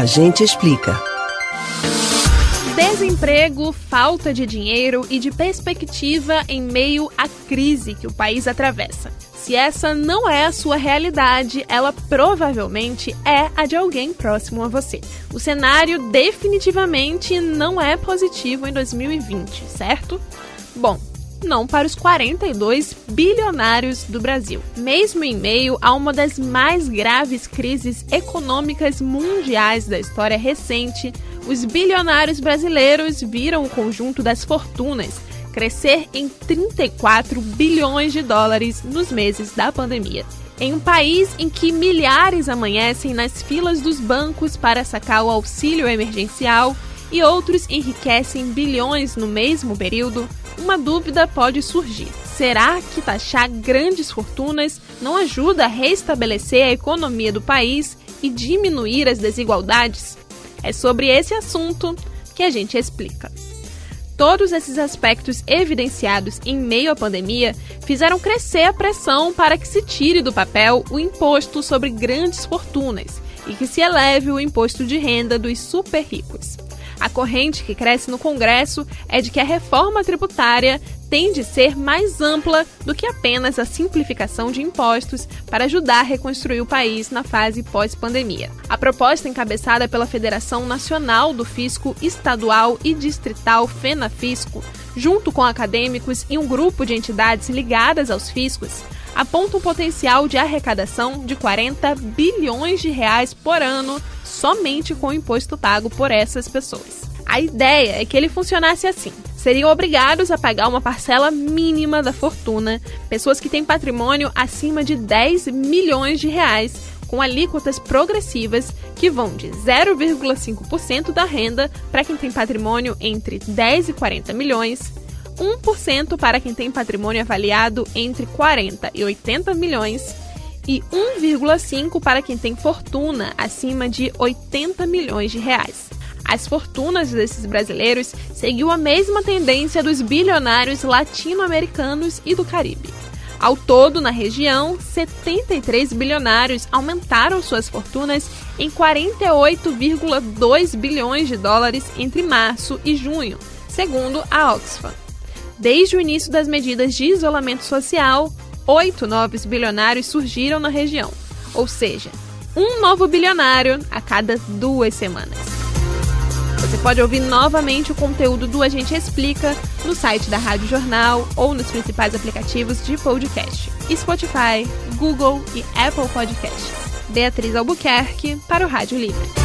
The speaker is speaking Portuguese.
A gente explica. Desemprego, falta de dinheiro e de perspectiva em meio à crise que o país atravessa. Se essa não é a sua realidade, ela provavelmente é a de alguém próximo a você. O cenário definitivamente não é positivo em 2020, certo? Bom, não para os 42 bilionários do Brasil. Mesmo em meio a uma das mais graves crises econômicas mundiais da história recente, os bilionários brasileiros viram o conjunto das fortunas crescer em 34 bilhões de dólares nos meses da pandemia. Em um país em que milhares amanhecem nas filas dos bancos para sacar o auxílio emergencial e outros enriquecem bilhões no mesmo período, uma dúvida pode surgir. Será que taxar grandes fortunas não ajuda a restabelecer a economia do país e diminuir as desigualdades? É sobre esse assunto que a gente explica. Todos esses aspectos evidenciados em meio à pandemia fizeram crescer a pressão para que se tire do papel o imposto sobre grandes fortunas e que se eleve o imposto de renda dos super ricos. A corrente que cresce no Congresso é de que a reforma tributária tem de ser mais ampla do que apenas a simplificação de impostos para ajudar a reconstruir o país na fase pós-pandemia. A proposta encabeçada pela Federação Nacional do Fisco Estadual e Distrital FENAFisco, junto com acadêmicos e um grupo de entidades ligadas aos fiscos, aponta um potencial de arrecadação de 40 bilhões de reais por ano somente com o imposto pago por essas pessoas. A ideia é que ele funcionasse assim: seriam obrigados a pagar uma parcela mínima da fortuna pessoas que têm patrimônio acima de 10 milhões de reais, com alíquotas progressivas que vão de 0,5% da renda para quem tem patrimônio entre 10 e 40 milhões, 1% para quem tem patrimônio avaliado entre 40 e 80 milhões e 1,5 para quem tem fortuna acima de 80 milhões de reais. As fortunas desses brasileiros seguiu a mesma tendência dos bilionários latino-americanos e do Caribe. Ao todo, na região, 73 bilionários aumentaram suas fortunas em 48,2 bilhões de dólares entre março e junho, segundo a Oxfam. Desde o início das medidas de isolamento social, oito novos bilionários surgiram na região, ou seja, um novo bilionário a cada duas semanas. Você pode ouvir novamente o conteúdo do A Gente Explica no site da Rádio Jornal ou nos principais aplicativos de podcast: Spotify, Google e Apple Podcasts. Beatriz Albuquerque para o Rádio Livre.